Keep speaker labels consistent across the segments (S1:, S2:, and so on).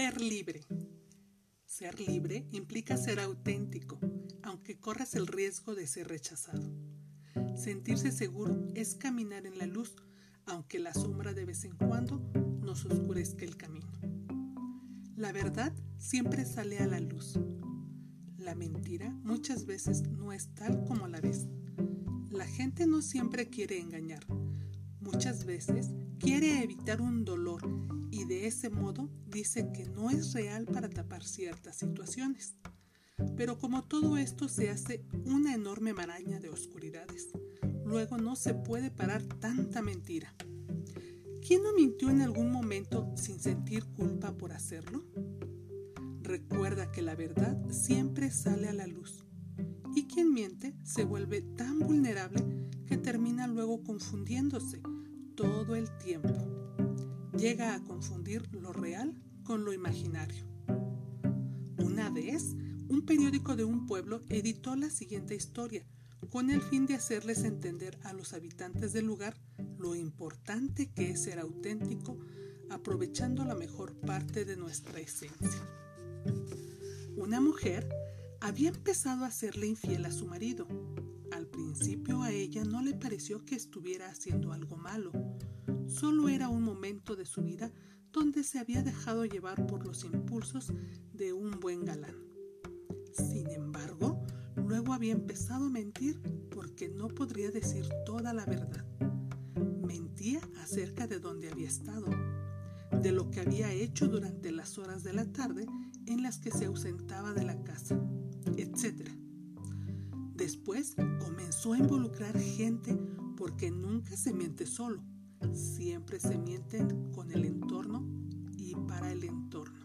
S1: Ser libre. Ser libre implica ser auténtico, aunque corras el riesgo de ser rechazado. Sentirse seguro es caminar en la luz, aunque la sombra de vez en cuando nos oscurezca el camino. La verdad siempre sale a la luz. La mentira muchas veces no es tal como la ves. La gente no siempre quiere engañar. Muchas veces quiere evitar un dolor y de ese modo dice que no es real para tapar ciertas situaciones. Pero como todo esto se hace una enorme maraña de oscuridades, luego no se puede parar tanta mentira. ¿Quién no mintió en algún momento sin sentir culpa por hacerlo? Recuerda que la verdad siempre sale a la luz y quien miente se vuelve tan vulnerable que termina luego confundiéndose todo el tiempo. Llega a confundir lo real con lo imaginario. Una vez, un periódico de un pueblo editó la siguiente historia con el fin de hacerles entender a los habitantes del lugar lo importante que es ser auténtico aprovechando la mejor parte de nuestra esencia. Una mujer había empezado a serle infiel a su marido al principio a ella no le pareció que estuviera haciendo algo malo, solo era un momento de su vida donde se había dejado llevar por los impulsos de un buen galán. Sin embargo, luego había empezado a mentir porque no podría decir toda la verdad. Mentía acerca de dónde había estado, de lo que había hecho durante las horas de la tarde en las que se ausentaba de la casa, etc. Después comenzó a involucrar gente porque nunca se miente solo, siempre se mienten con el entorno y para el entorno.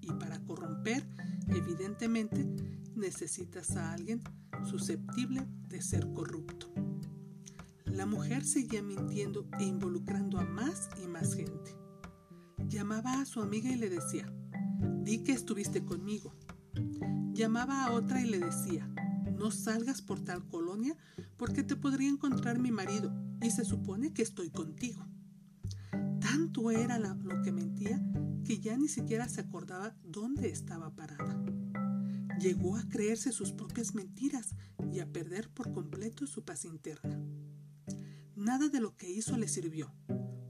S1: Y para corromper, evidentemente, necesitas a alguien susceptible de ser corrupto. La mujer seguía mintiendo e involucrando a más y más gente. Llamaba a su amiga y le decía, di que estuviste conmigo. Llamaba a otra y le decía, salgas por tal colonia porque te podría encontrar mi marido y se supone que estoy contigo. Tanto era lo que mentía que ya ni siquiera se acordaba dónde estaba parada. Llegó a creerse sus propias mentiras y a perder por completo su paz interna. Nada de lo que hizo le sirvió,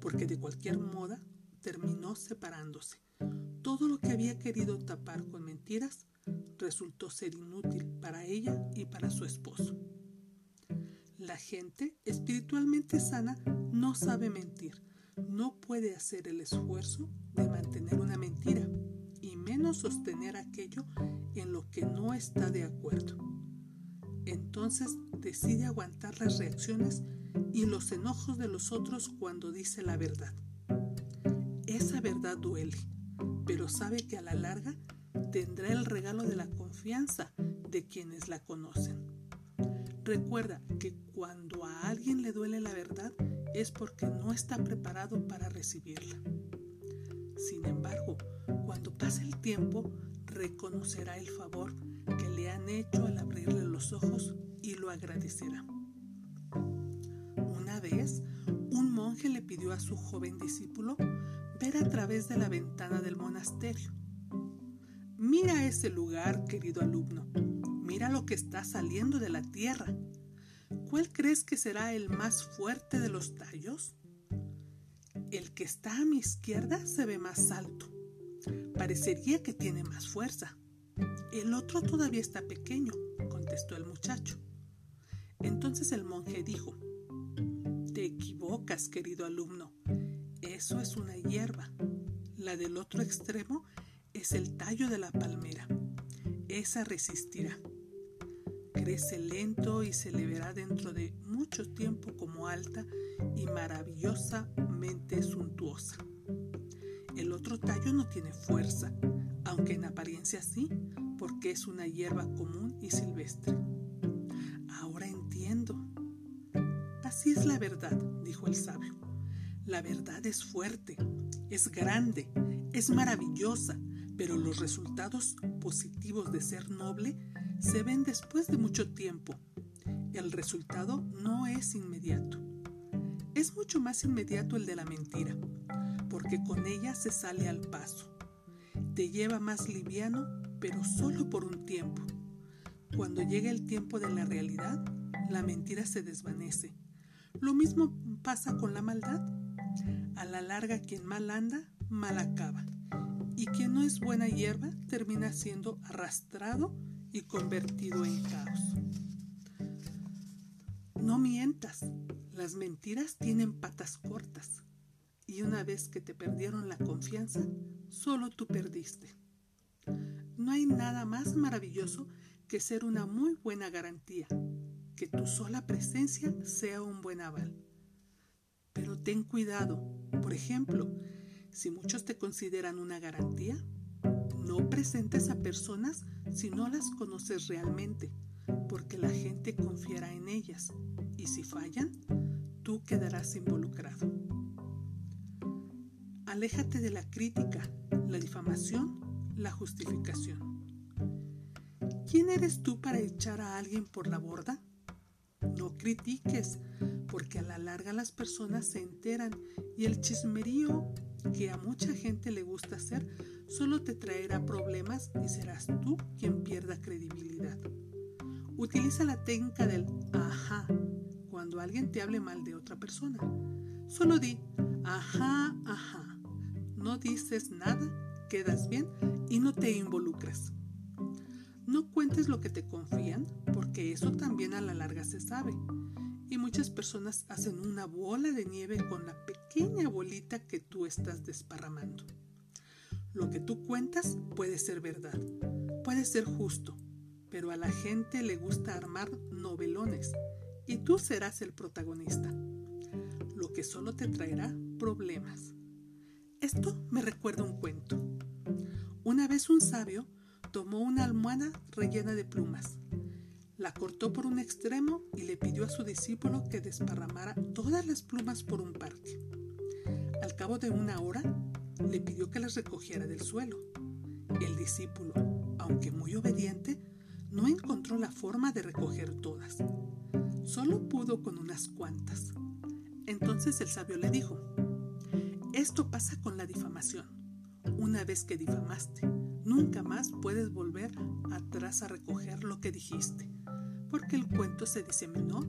S1: porque de cualquier moda terminó separándose. Todo lo que había querido tapar con mentiras resultó ser inútil para ella y para su esposo. La gente espiritualmente sana no sabe mentir, no puede hacer el esfuerzo de mantener una mentira y menos sostener aquello en lo que no está de acuerdo. Entonces decide aguantar las reacciones y los enojos de los otros cuando dice la verdad. Esa verdad duele, pero sabe que a la larga tendrá el regalo de la confianza de quienes la conocen. Recuerda que cuando a alguien le duele la verdad es porque no está preparado para recibirla. Sin embargo, cuando pase el tiempo, reconocerá el favor que le han hecho al abrirle los ojos y lo agradecerá. Una vez, un monje le pidió a su joven discípulo ver a través de la ventana del monasterio Mira ese lugar, querido alumno. Mira lo que está saliendo de la tierra. ¿Cuál crees que será el más fuerte de los tallos? El que está a mi izquierda se ve más alto. Parecería que tiene más fuerza. El otro todavía está pequeño, contestó el muchacho. Entonces el monje dijo, Te equivocas, querido alumno. Eso es una hierba. La del otro extremo es el tallo de la palmera. Esa resistirá. Crece lento y se le verá dentro de mucho tiempo como alta y maravillosamente suntuosa. El otro tallo no tiene fuerza, aunque en apariencia sí, porque es una hierba común y silvestre. Ahora entiendo. Así es la verdad, dijo el sabio. La verdad es fuerte, es grande, es maravillosa, pero los resultados positivos de ser noble se ven después de mucho tiempo. El resultado no es inmediato. Es mucho más inmediato el de la mentira, porque con ella se sale al paso. te lleva más liviano, pero solo por un tiempo. Cuando llega el tiempo de la realidad, la mentira se desvanece. Lo mismo pasa con la maldad. A la larga quien mal anda, mal acaba. Y quien no es buena hierba termina siendo arrastrado y convertido en caos. No mientas. Las mentiras tienen patas cortas. Y una vez que te perdieron la confianza, solo tú perdiste. No hay nada más maravilloso que ser una muy buena garantía, que tu sola presencia sea un buen aval. Pero ten cuidado, por ejemplo, si muchos te consideran una garantía, no presentes a personas si no las conoces realmente, porque la gente confiará en ellas y si fallan, tú quedarás involucrado. Aléjate de la crítica, la difamación, la justificación. ¿Quién eres tú para echar a alguien por la borda? No critiques, porque a la larga las personas se enteran y el chismerío que a mucha gente le gusta hacer solo te traerá problemas y serás tú quien pierda credibilidad. Utiliza la técnica del ajá cuando alguien te hable mal de otra persona. Solo di ajá, ajá. No dices nada, quedas bien y no te involucras. No cuentes lo que te confían, porque eso también a la larga se sabe. Y muchas personas hacen una bola de nieve con la pequeña bolita que tú estás desparramando. Lo que tú cuentas puede ser verdad, puede ser justo, pero a la gente le gusta armar novelones y tú serás el protagonista, lo que solo te traerá problemas. Esto me recuerda un cuento. Una vez un sabio tomó una almohada rellena de plumas, la cortó por un extremo y le pidió a su discípulo que desparramara todas las plumas por un parque. Al cabo de una hora, le pidió que las recogiera del suelo. El discípulo, aunque muy obediente, no encontró la forma de recoger todas. Solo pudo con unas cuantas. Entonces el sabio le dijo, esto pasa con la difamación. Una vez que difamaste, Nunca más puedes a recoger lo que dijiste, porque el cuento se diseminó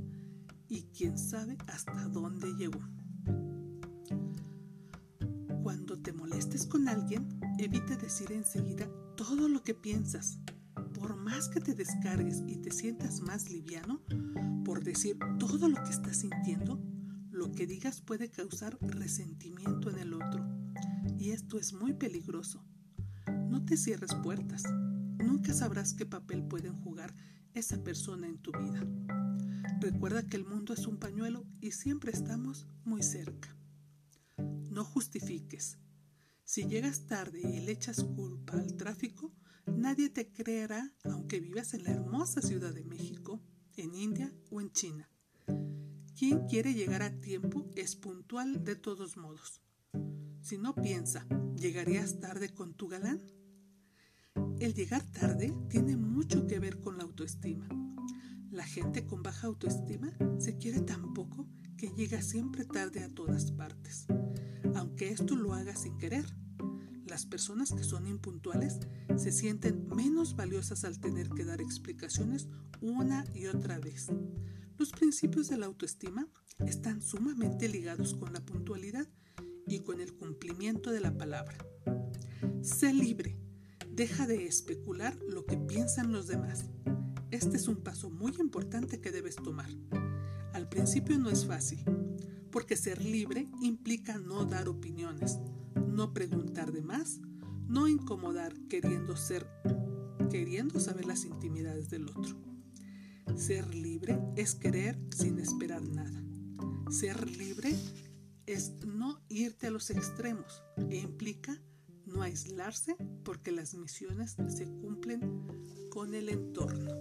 S1: y quién sabe hasta dónde llegó. Cuando te molestes con alguien, evite decir enseguida todo lo que piensas. Por más que te descargues y te sientas más liviano, por decir todo lo que estás sintiendo, lo que digas puede causar resentimiento en el otro. Y esto es muy peligroso no te cierres puertas. Nunca sabrás qué papel pueden jugar esa persona en tu vida. Recuerda que el mundo es un pañuelo y siempre estamos muy cerca. No justifiques. Si llegas tarde y le echas culpa al tráfico, nadie te creerá aunque vivas en la hermosa Ciudad de México, en India o en China. Quien quiere llegar a tiempo es puntual de todos modos. Si no piensa, ¿llegarías tarde con tu galán? El llegar tarde tiene mucho que ver con la autoestima. La gente con baja autoestima se quiere tan poco que llega siempre tarde a todas partes, aunque esto lo haga sin querer. Las personas que son impuntuales se sienten menos valiosas al tener que dar explicaciones una y otra vez. Los principios de la autoestima están sumamente ligados con la puntualidad y con el cumplimiento de la palabra. Sé libre, Deja de especular lo que piensan los demás. Este es un paso muy importante que debes tomar. Al principio no es fácil, porque ser libre implica no dar opiniones, no preguntar de más, no incomodar queriendo ser queriendo saber las intimidades del otro. Ser libre es querer sin esperar nada. Ser libre es no irte a los extremos e implica no aislarse porque las misiones se cumplen con el entorno.